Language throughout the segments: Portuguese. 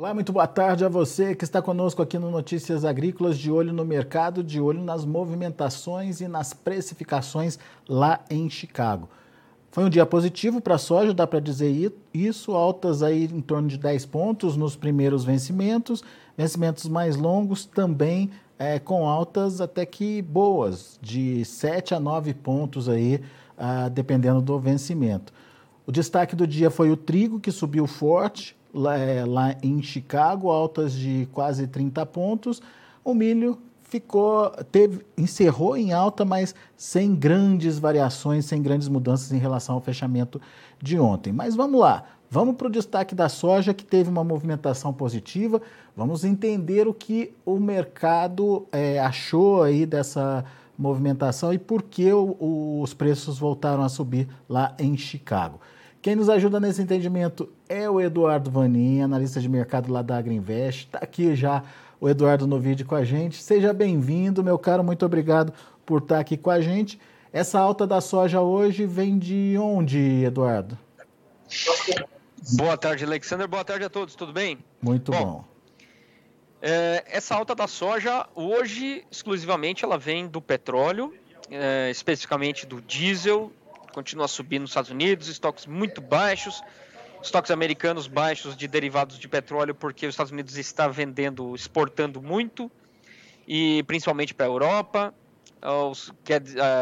Olá, muito boa tarde a você que está conosco aqui no Notícias Agrícolas, de olho no mercado, de olho nas movimentações e nas precificações lá em Chicago. Foi um dia positivo para a soja, dá para dizer isso, altas aí em torno de 10 pontos nos primeiros vencimentos, vencimentos mais longos também é, com altas até que boas, de 7 a 9 pontos aí, ah, dependendo do vencimento. O destaque do dia foi o trigo, que subiu forte, lá, é, lá em Chicago, altas de quase 30 pontos. O milho ficou, teve, encerrou em alta, mas sem grandes variações, sem grandes mudanças em relação ao fechamento de ontem. Mas vamos lá, vamos para o destaque da soja, que teve uma movimentação positiva. Vamos entender o que o mercado é, achou aí dessa movimentação e por que o, o, os preços voltaram a subir lá em Chicago. Quem nos ajuda nesse entendimento é o Eduardo Vanin, analista de mercado lá da Agriinvest. Está aqui já o Eduardo no vídeo com a gente. Seja bem-vindo, meu caro, muito obrigado por estar aqui com a gente. Essa alta da soja hoje vem de onde, Eduardo? Boa tarde, Alexander. Boa tarde a todos, tudo bem? Muito bom. bom. É, essa alta da soja, hoje, exclusivamente, ela vem do petróleo, é, especificamente do diesel continua subindo nos Estados Unidos, estoques muito baixos, estoques americanos baixos de derivados de petróleo, porque os Estados Unidos está vendendo, exportando muito, e principalmente para a Europa.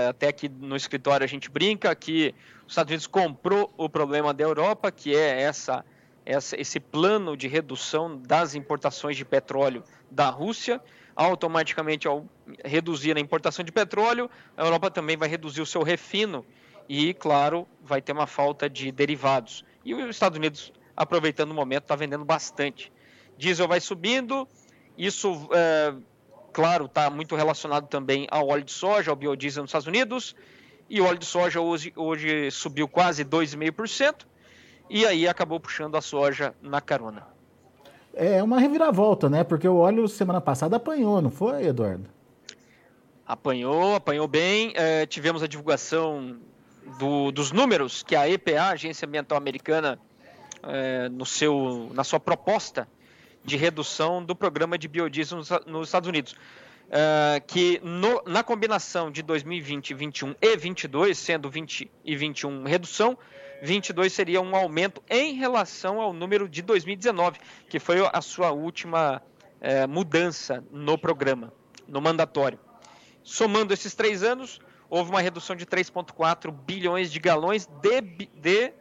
Até aqui no escritório a gente brinca que os Estados Unidos comprou o problema da Europa, que é essa, essa, esse plano de redução das importações de petróleo da Rússia. Automaticamente, ao reduzir a importação de petróleo, a Europa também vai reduzir o seu refino e, claro, vai ter uma falta de derivados. E os Estados Unidos, aproveitando o momento, está vendendo bastante. Diesel vai subindo, isso, é, claro, está muito relacionado também ao óleo de soja, ao biodiesel nos Estados Unidos, e o óleo de soja hoje, hoje subiu quase 2,5%, e aí acabou puxando a soja na carona. É uma reviravolta, né? Porque o óleo semana passada apanhou, não foi, Eduardo? Apanhou, apanhou bem. É, tivemos a divulgação do, dos números que a EPA, a Agência Ambiental Americana, é, no seu, na sua proposta de redução do programa de biodiesel nos, nos Estados Unidos. É, que no, na combinação de 2020, 21 e 22, sendo 20 e 21 redução, 22 seria um aumento em relação ao número de 2019, que foi a sua última é, mudança no programa, no mandatório. Somando esses três anos, houve uma redução de 3,4 bilhões de galões de, de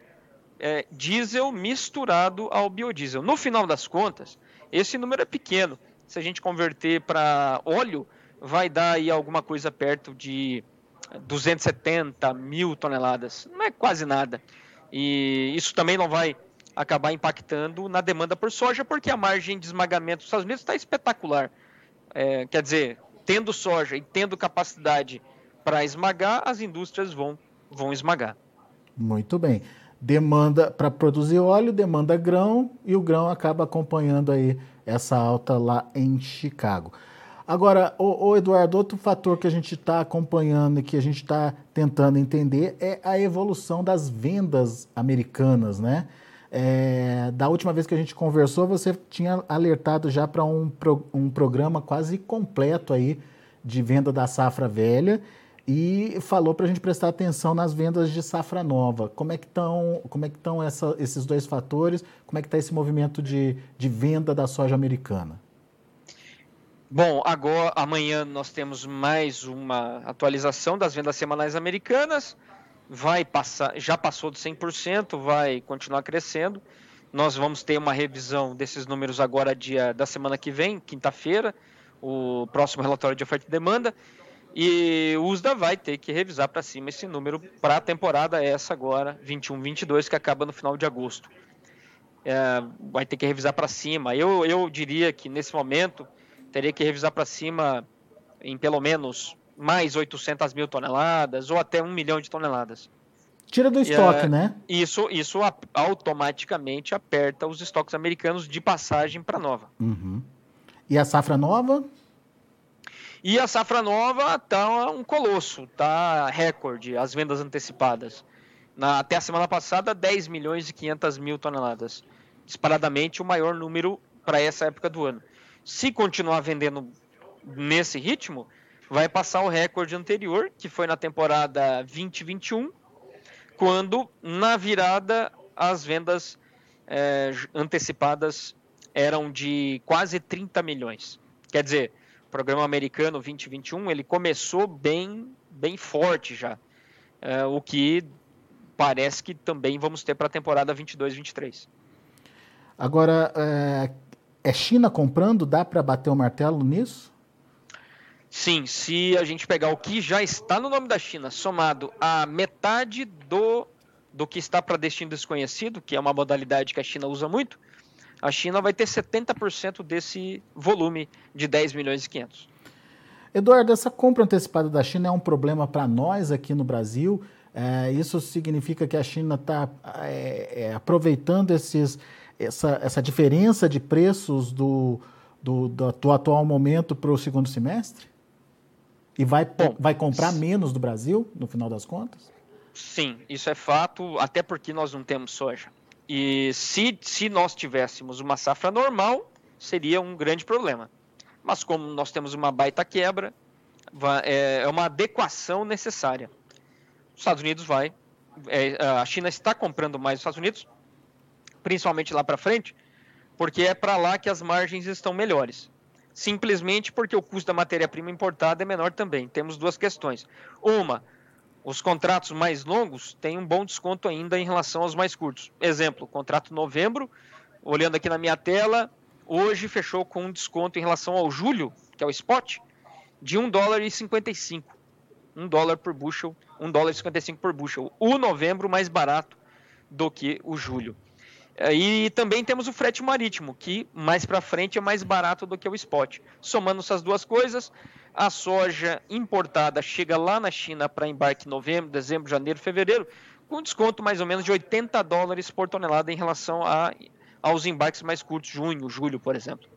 é, diesel misturado ao biodiesel. No final das contas, esse número é pequeno. Se a gente converter para óleo, vai dar aí alguma coisa perto de 270 mil toneladas. Não é quase nada. E isso também não vai acabar impactando na demanda por soja, porque a margem de esmagamento dos Estados Unidos está espetacular. É, quer dizer, tendo soja e tendo capacidade para esmagar, as indústrias vão, vão esmagar. Muito bem. Demanda para produzir óleo, demanda grão e o grão acaba acompanhando aí essa alta lá em Chicago. Agora, o, Eduardo, outro fator que a gente está acompanhando e que a gente está tentando entender é a evolução das vendas americanas, né? É, da última vez que a gente conversou, você tinha alertado já para um, um programa quase completo aí de venda da safra velha e falou para a gente prestar atenção nas vendas de safra nova. Como é que estão, como é que estão essa, esses dois fatores? Como é que está esse movimento de, de venda da soja americana? Bom, agora amanhã nós temos mais uma atualização das vendas semanais americanas. Vai passar, já passou de 100%, vai continuar crescendo. Nós vamos ter uma revisão desses números agora dia da semana que vem, quinta-feira, o próximo relatório de oferta e demanda. E o USDA vai ter que revisar para cima esse número para a temporada essa agora, 21-22, que acaba no final de agosto. É, vai ter que revisar para cima. Eu, eu diria que nesse momento teria que revisar para cima em pelo menos mais 800 mil toneladas ou até um milhão de toneladas. Tira do estoque, é, né? Isso, isso automaticamente aperta os estoques americanos de passagem para nova. Uhum. E a safra nova? E a safra nova está um colosso, está recorde, as vendas antecipadas. Na, até a semana passada, 10 milhões e 500 mil toneladas. Disparadamente o maior número para essa época do ano. Se continuar vendendo nesse ritmo, vai passar o recorde anterior, que foi na temporada 2021, quando na virada as vendas é, antecipadas eram de quase 30 milhões. Quer dizer, programa americano 2021 ele começou bem, bem forte já, é, o que parece que também vamos ter para a temporada 22-23. Agora, é, é China comprando? Dá para bater o martelo nisso? Sim, se a gente pegar o que já está no nome da China, somado a metade do, do que está para destino desconhecido, que é uma modalidade que a China usa muito, a China vai ter 70% desse volume de 10 milhões e 500. Eduardo, essa compra antecipada da China é um problema para nós aqui no Brasil. É, isso significa que a China está é, é, aproveitando esses, essa, essa diferença de preços do, do, do, do atual momento para o segundo semestre? E vai, Bom, vai comprar menos do Brasil, no final das contas? Sim, isso é fato, até porque nós não temos soja. E se, se nós tivéssemos uma safra normal, seria um grande problema. Mas como nós temos uma baita quebra, é, é uma adequação necessária. Os Estados Unidos vai, é, a China está comprando mais os Estados Unidos, principalmente lá para frente, porque é para lá que as margens estão melhores simplesmente porque o custo da matéria-prima importada é menor também. Temos duas questões. Uma, os contratos mais longos têm um bom desconto ainda em relação aos mais curtos. Exemplo, contrato novembro, olhando aqui na minha tela, hoje fechou com um desconto em relação ao julho, que é o spot, de 1 dólar e 55. 1 dólar por bushel, 1 dólar e 55 por bushel. O novembro mais barato do que o julho. E também temos o frete marítimo, que mais para frente é mais barato do que o spot. Somando essas duas coisas, a soja importada chega lá na China para embarque em novembro, dezembro, janeiro, fevereiro, com desconto mais ou menos de 80 dólares por tonelada em relação a, aos embarques mais curtos, junho, julho, por exemplo.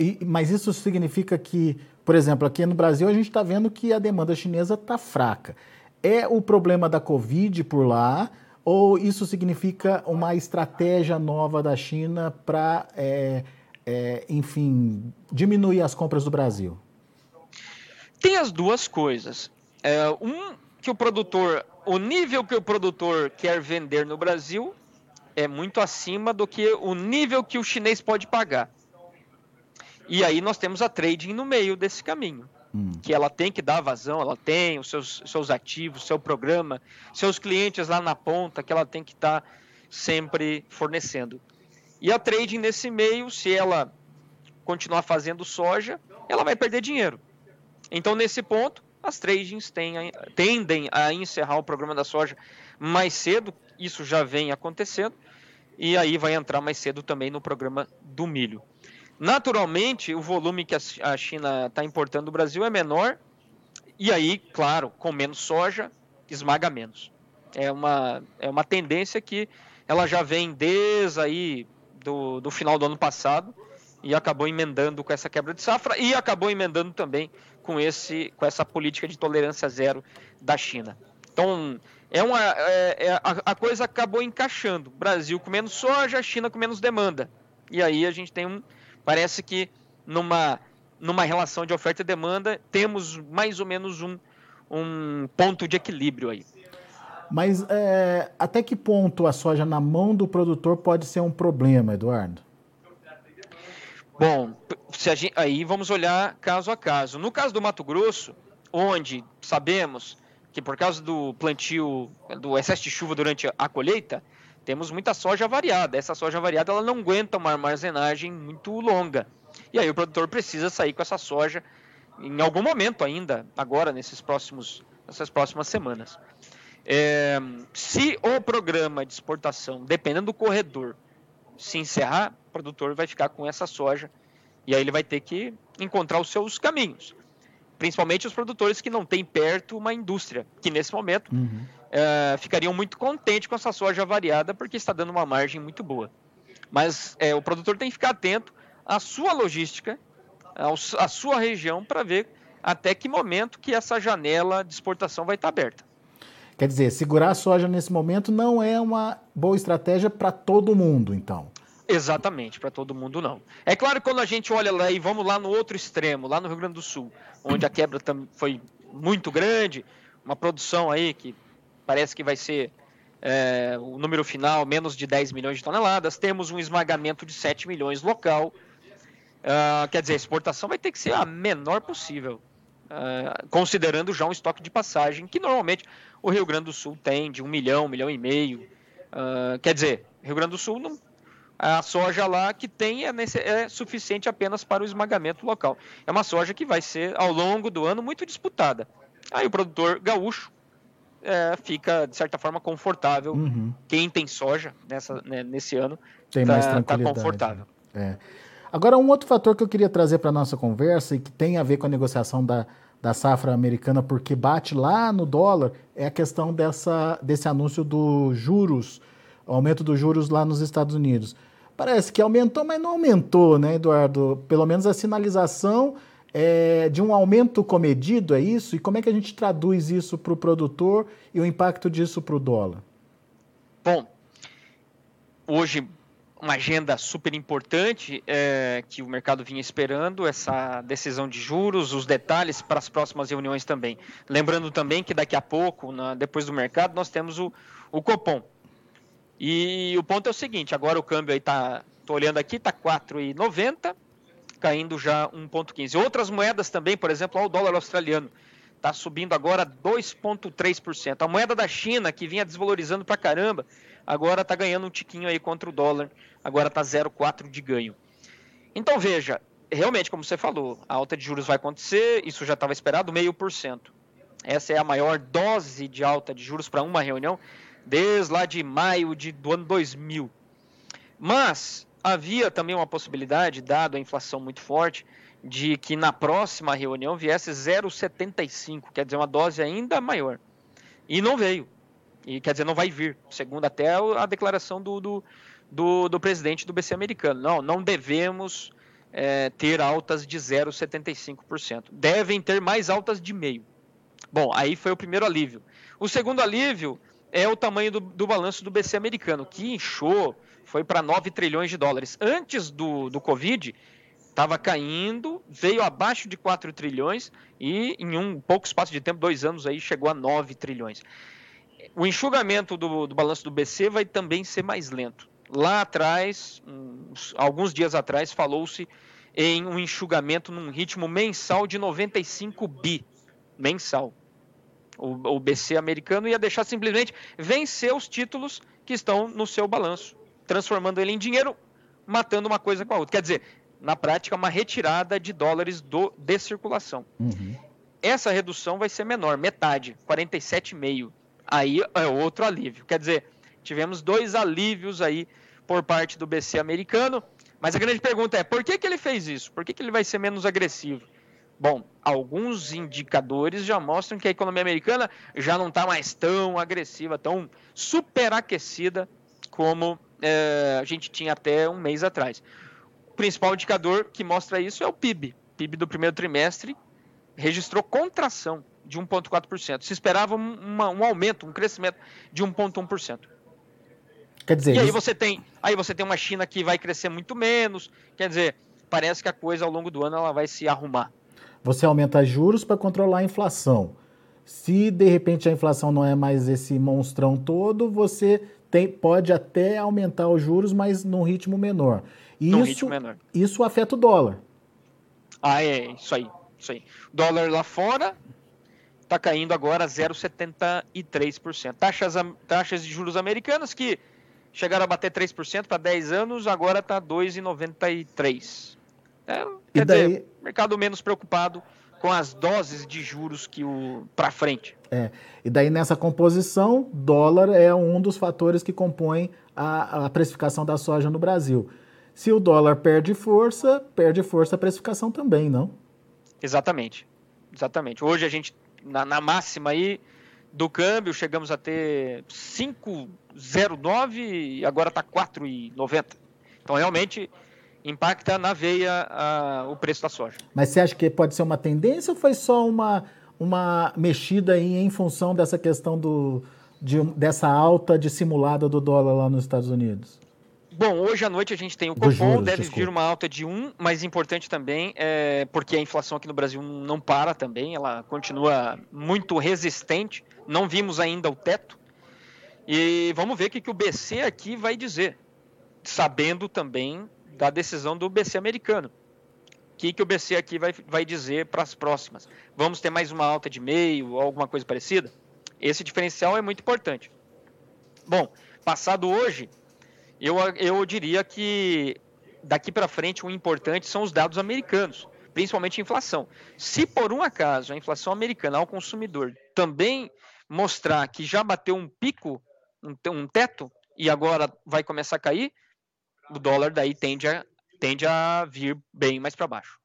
E, mas isso significa que, por exemplo, aqui no Brasil a gente está vendo que a demanda chinesa está fraca. É o problema da Covid por lá, ou isso significa uma estratégia nova da China para, é, é, enfim, diminuir as compras do Brasil? Tem as duas coisas. É, um, que o produtor, o nível que o produtor quer vender no Brasil é muito acima do que o nível que o chinês pode pagar. E aí nós temos a trading no meio desse caminho hum. que ela tem que dar vazão, ela tem os seus, seus ativos, seu programa, seus clientes lá na ponta que ela tem que estar tá sempre fornecendo. E a trading nesse meio, se ela continuar fazendo soja, ela vai perder dinheiro. Então, nesse ponto, as tradings têm, tendem a encerrar o programa da soja mais cedo, isso já vem acontecendo, e aí vai entrar mais cedo também no programa do milho. Naturalmente, o volume que a China está importando do Brasil é menor, e aí, claro, com menos soja, esmaga menos. É uma, é uma tendência que ela já vem desde aí do, do final do ano passado e acabou emendando com essa quebra de safra e acabou emendando também com, esse, com essa política de tolerância zero da China. Então, é uma, é, é, a, a coisa acabou encaixando. Brasil com menos soja, China com menos demanda. E aí a gente tem um, Parece que numa, numa relação de oferta e demanda temos mais ou menos um, um ponto de equilíbrio aí. Mas é, até que ponto a soja na mão do produtor pode ser um problema, Eduardo? Bom, gente, aí vamos olhar caso a caso. No caso do Mato Grosso, onde sabemos que por causa do plantio, do excesso de chuva durante a colheita, temos muita soja variada. Essa soja variada ela não aguenta uma armazenagem muito longa. E aí o produtor precisa sair com essa soja em algum momento ainda, agora nesses próximos, nessas próximas semanas. É, se o programa de exportação, dependendo do corredor, se encerrar, o produtor vai ficar com essa soja e aí ele vai ter que encontrar os seus caminhos. Principalmente os produtores que não têm perto uma indústria, que nesse momento uhum é, ficariam muito contentes com essa soja variada, porque está dando uma margem muito boa. Mas é, o produtor tem que ficar atento à sua logística, à sua região, para ver até que momento que essa janela de exportação vai estar aberta. Quer dizer, segurar a soja nesse momento não é uma boa estratégia para todo mundo, então. Exatamente, para todo mundo não. É claro que quando a gente olha lá e vamos lá no outro extremo, lá no Rio Grande do Sul, onde a quebra foi muito grande, uma produção aí que parece que vai ser é, o número final menos de 10 milhões de toneladas, temos um esmagamento de 7 milhões local. Uh, quer dizer, a exportação vai ter que ser a menor possível, uh, considerando já um estoque de passagem que normalmente o Rio Grande do Sul tem de um milhão, um milhão e meio. Uh, quer dizer, Rio Grande do Sul não, a soja lá que tem é, nesse, é, suficiente apenas para o esmagamento local. É uma soja que vai ser ao longo do ano muito disputada. Aí o produtor gaúcho é, fica, de certa forma, confortável. Uhum. Quem tem soja nessa, né, nesse ano tem tá, mais tá. Tá confortável. É. Agora, um outro fator que eu queria trazer para a nossa conversa e que tem a ver com a negociação da, da safra americana, porque bate lá no dólar, é a questão dessa, desse anúncio dos juros, aumento dos juros lá nos Estados Unidos. Parece que aumentou, mas não aumentou, né, Eduardo? Pelo menos a sinalização é, de um aumento comedido, é isso? E como é que a gente traduz isso para o produtor e o impacto disso para o dólar? Bom, hoje uma agenda super importante é, que o mercado vinha esperando, essa decisão de juros, os detalhes para as próximas reuniões também. Lembrando também que daqui a pouco, na, depois do mercado, nós temos o, o Copom. E o ponto é o seguinte, agora o câmbio aí está, estou olhando aqui, está 4,90, caindo já 1,15. Outras moedas também, por exemplo, o dólar australiano está subindo agora 2,3%. A moeda da China, que vinha desvalorizando para caramba, agora está ganhando um tiquinho aí contra o dólar, agora está 0,4% de ganho. Então veja, realmente, como você falou, a alta de juros vai acontecer, isso já estava esperado, meio por cento. Essa é a maior dose de alta de juros para uma reunião desde lá de maio de, do ano 2000. Mas havia também uma possibilidade, dado a inflação muito forte, de que na próxima reunião viesse 0,75, quer dizer, uma dose ainda maior. E não veio. E quer dizer, não vai vir, segundo até a declaração do, do, do, do presidente do BC americano. Não, não devemos é, ter altas de 0,75%. Devem ter mais altas de meio. Bom, aí foi o primeiro alívio. O segundo alívio é o tamanho do, do balanço do BC americano, que inchou foi para 9 trilhões de dólares. Antes do, do Covid, estava caindo, veio abaixo de 4 trilhões e em um pouco espaço de tempo, dois anos aí, chegou a 9 trilhões. O enxugamento do, do balanço do BC vai também ser mais lento. Lá atrás, uns, alguns dias atrás, falou-se em um enxugamento num ritmo mensal de 95 bi mensal. O, o BC americano ia deixar simplesmente vencer os títulos que estão no seu balanço transformando ele em dinheiro, matando uma coisa com a outra. Quer dizer, na prática, uma retirada de dólares do, de circulação. Uhum. Essa redução vai ser menor, metade, 47,5. Aí é outro alívio. Quer dizer, tivemos dois alívios aí por parte do BC americano. Mas a grande pergunta é, por que, que ele fez isso? Por que, que ele vai ser menos agressivo? Bom, alguns indicadores já mostram que a economia americana já não está mais tão agressiva, tão superaquecida como é, a gente tinha até um mês atrás. O principal indicador que mostra isso é o PIB. PIB do primeiro trimestre registrou contração de 1,4%. Se esperava uma, um aumento, um crescimento de 1,1%. Quer dizer, e aí você tem, aí você tem uma China que vai crescer muito menos. Quer dizer, parece que a coisa ao longo do ano ela vai se arrumar. Você aumenta juros para controlar a inflação. Se de repente a inflação não é mais esse monstrão todo, você tem, pode até aumentar os juros, mas num ritmo menor. E num isso, ritmo menor. Isso afeta o dólar. Ah, é, isso aí. Isso aí. Dólar lá fora está caindo agora 0,73%. Taxas, taxas de juros americanas que chegaram a bater 3% para 10 anos, agora está 2,93%. É, quer daí... dizer, mercado menos preocupado com as doses de juros que o para frente. É. E daí nessa composição, dólar é um dos fatores que compõem a, a precificação da soja no Brasil. Se o dólar perde força, perde força a precificação também, não? Exatamente. Exatamente. Hoje a gente, na, na máxima aí do câmbio, chegamos a ter 5,09 e agora está 4,90. Então realmente impacta na veia a, o preço da soja. Mas você acha que pode ser uma tendência ou foi só uma, uma mexida aí em função dessa questão do, de, dessa alta dissimulada do dólar lá nos Estados Unidos? Bom, hoje à noite a gente tem o Copom, juros, deve desculpa. vir uma alta de 1, mas importante também, é, porque a inflação aqui no Brasil não para também, ela continua muito resistente, não vimos ainda o teto, e vamos ver o que, que o BC aqui vai dizer, sabendo também da decisão do BC americano. O que, que o BC aqui vai, vai dizer para as próximas? Vamos ter mais uma alta de meio ou alguma coisa parecida? Esse diferencial é muito importante. Bom, passado hoje, eu, eu diria que daqui para frente o importante são os dados americanos, principalmente a inflação. Se por um acaso a inflação americana ao consumidor também mostrar que já bateu um pico, um, um teto, e agora vai começar a cair, o dólar daí tende a, tende a vir bem mais para baixo.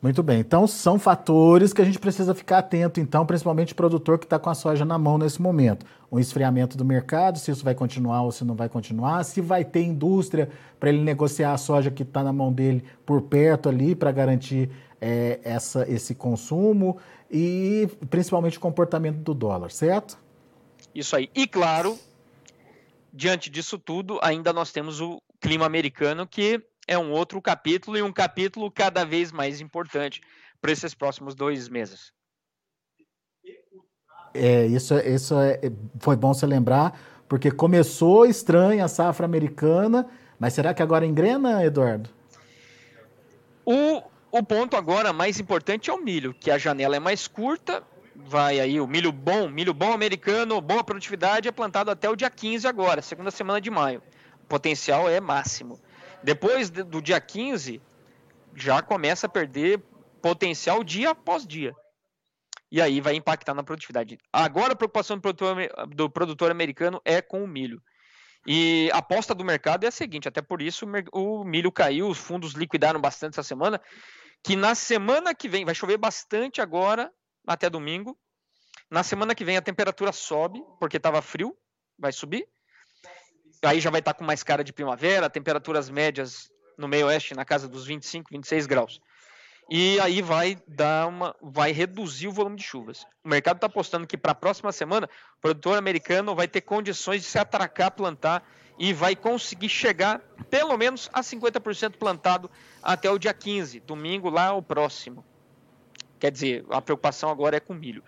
Muito bem, então são fatores que a gente precisa ficar atento, então, principalmente o produtor que está com a soja na mão nesse momento. O esfriamento do mercado, se isso vai continuar ou se não vai continuar, se vai ter indústria para ele negociar a soja que está na mão dele por perto ali para garantir é, essa, esse consumo e principalmente o comportamento do dólar, certo? Isso aí. E claro, diante disso tudo, ainda nós temos o clima americano que é um outro capítulo e um capítulo cada vez mais importante para esses próximos dois meses. É, isso, isso é, foi bom você lembrar, porque começou estranha a safra americana, mas será que agora engrena, Eduardo? O, o ponto agora mais importante é o milho, que a janela é mais curta, vai aí o milho bom, milho bom americano, boa produtividade, é plantado até o dia 15 agora, segunda semana de maio. O potencial é máximo. Depois do dia 15, já começa a perder potencial dia após dia. E aí vai impactar na produtividade. Agora a preocupação do produtor, do produtor americano é com o milho. E a aposta do mercado é a seguinte: até por isso o milho caiu, os fundos liquidaram bastante essa semana. Que na semana que vem, vai chover bastante agora, até domingo. Na semana que vem a temperatura sobe, porque estava frio, vai subir aí já vai estar com mais cara de primavera, temperaturas médias no meio oeste na casa dos 25, 26 graus. E aí vai dar uma, vai reduzir o volume de chuvas. O mercado está apostando que para a próxima semana o produtor americano vai ter condições de se atracar, plantar e vai conseguir chegar pelo menos a 50% plantado até o dia 15, domingo lá o próximo. Quer dizer, a preocupação agora é com milho.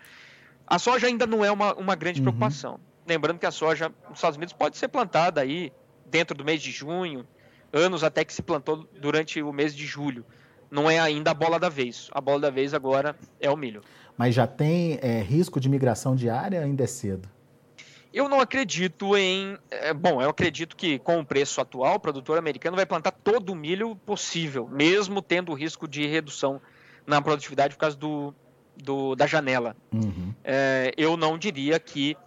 A soja ainda não é uma, uma grande uhum. preocupação. Lembrando que a soja nos Estados Unidos pode ser plantada aí dentro do mês de junho, anos até que se plantou durante o mês de julho. Não é ainda a bola da vez. A bola da vez agora é o milho. Mas já tem é, risco de migração diária ainda é cedo? Eu não acredito em. É, bom, eu acredito que com o preço atual, o produtor americano vai plantar todo o milho possível, mesmo tendo o risco de redução na produtividade por causa do, do da janela. Uhum. É, eu não diria que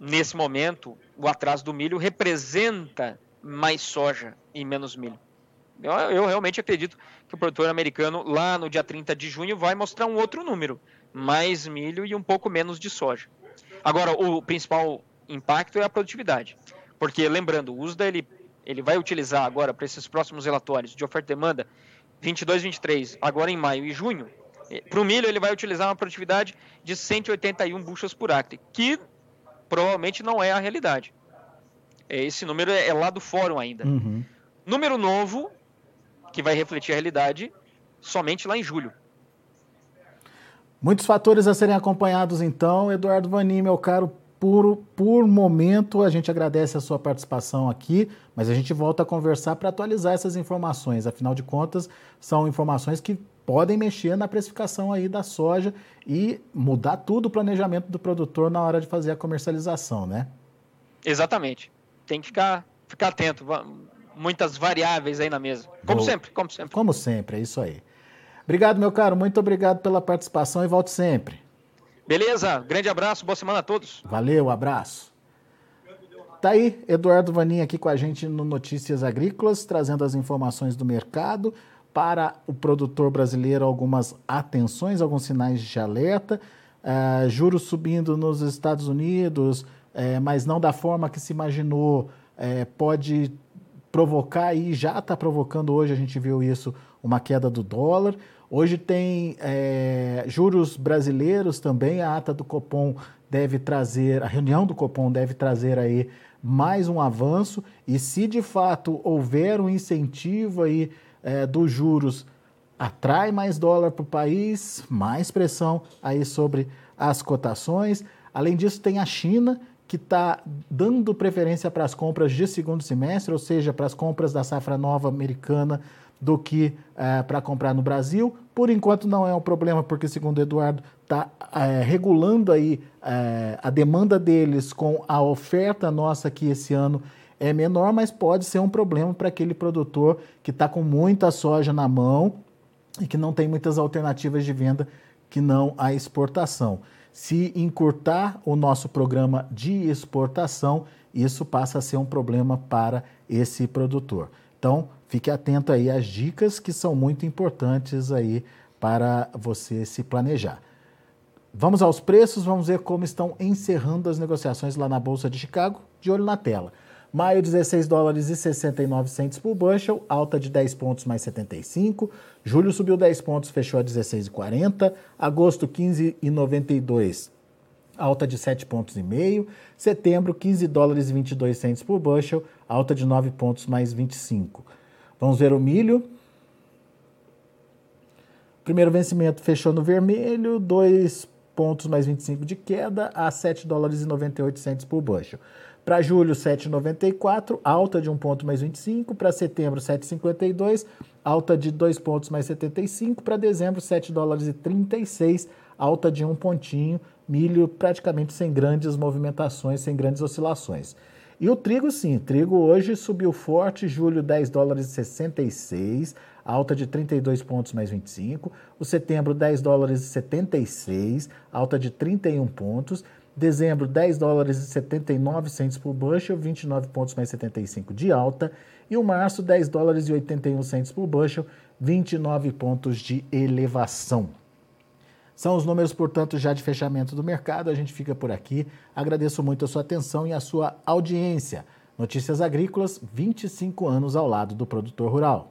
nesse momento, o atraso do milho representa mais soja e menos milho. Eu, eu, realmente acredito que o produtor americano, lá no dia 30 de junho, vai mostrar um outro número: mais milho e um pouco menos de soja. Agora, o principal impacto é a produtividade. Porque, lembrando, o USDA ele, ele vai utilizar agora, para esses próximos relatórios de oferta e demanda, 22, 23, agora em maio e junho, para o milho ele vai utilizar uma produtividade de 181 buchas por acre, que provavelmente não é a realidade. É, esse número é lá do fórum ainda. Uhum. Número novo, que vai refletir a realidade, somente lá em julho. Muitos fatores a serem acompanhados, então. Eduardo Vanim, meu caro, por, por momento, a gente agradece a sua participação aqui, mas a gente volta a conversar para atualizar essas informações. Afinal de contas, são informações que podem mexer na precificação aí da soja e mudar tudo o planejamento do produtor na hora de fazer a comercialização, né? Exatamente. Tem que ficar, ficar atento. Muitas variáveis aí na mesa. Como sempre, como sempre. Como sempre, é isso aí. Obrigado, meu caro. Muito obrigado pela participação e volte sempre. Beleza, grande abraço, boa semana a todos. Valeu, abraço. Tá aí, Eduardo Vaninha aqui com a gente no Notícias Agrícolas, trazendo as informações do mercado para o produtor brasileiro algumas atenções, alguns sinais de alerta. Uh, juros subindo nos Estados Unidos, é, mas não da forma que se imaginou, é, pode provocar e já está provocando hoje, a gente viu isso, uma queda do dólar. Hoje tem é, juros brasileiros também, a ata do Copom deve trazer, a reunião do Copom deve trazer aí mais um avanço e se de fato houver um incentivo aí é, dos juros atrai mais dólar para o país, mais pressão aí sobre as cotações. Além disso, tem a China, que está dando preferência para as compras de segundo semestre, ou seja, para as compras da safra nova americana, do que é, para comprar no Brasil. Por enquanto não é um problema, porque segundo Eduardo está é, regulando aí é, a demanda deles com a oferta nossa que esse ano é menor, mas pode ser um problema para aquele produtor que está com muita soja na mão e que não tem muitas alternativas de venda que não a exportação. Se encurtar o nosso programa de exportação, isso passa a ser um problema para esse produtor. Então, fique atento aí às dicas que são muito importantes aí para você se planejar. Vamos aos preços, vamos ver como estão encerrando as negociações lá na Bolsa de Chicago, de olho na tela. Maio, 16 dólares e 69 centes por bushel, alta de 10 pontos mais 75. Julho subiu 10 pontos, fechou a 16,40. Agosto, 15,92, alta de 7 pontos e meio. Setembro, 15 dólares e 22 centes por bushel, alta de 9 pontos mais 25. Vamos ver o milho. Primeiro vencimento fechou no vermelho, 2 pontos mais 25 de queda a 7 dólares e 98 centes por bushel. Para julho, 7,94, alta de 1 ponto mais 25. Para setembro, 7,52, alta de 2 pontos mais 75. Para dezembro, 7 dólares e 36, alta de 1 pontinho. Milho praticamente sem grandes movimentações, sem grandes oscilações. E o trigo, sim, trigo hoje subiu forte, julho 10 dólares e 66, alta de 32 pontos mais 25. O setembro 10 dólares e 76, alta de 31 pontos. Dezembro, 10 dólares e 79 centos por bushel, 29 pontos mais 75 de alta. E o março, 10 dólares e 81 centos por bushel, 29 pontos de elevação. São os números, portanto, já de fechamento do mercado. A gente fica por aqui. Agradeço muito a sua atenção e a sua audiência. Notícias Agrícolas, 25 anos ao lado do produtor rural.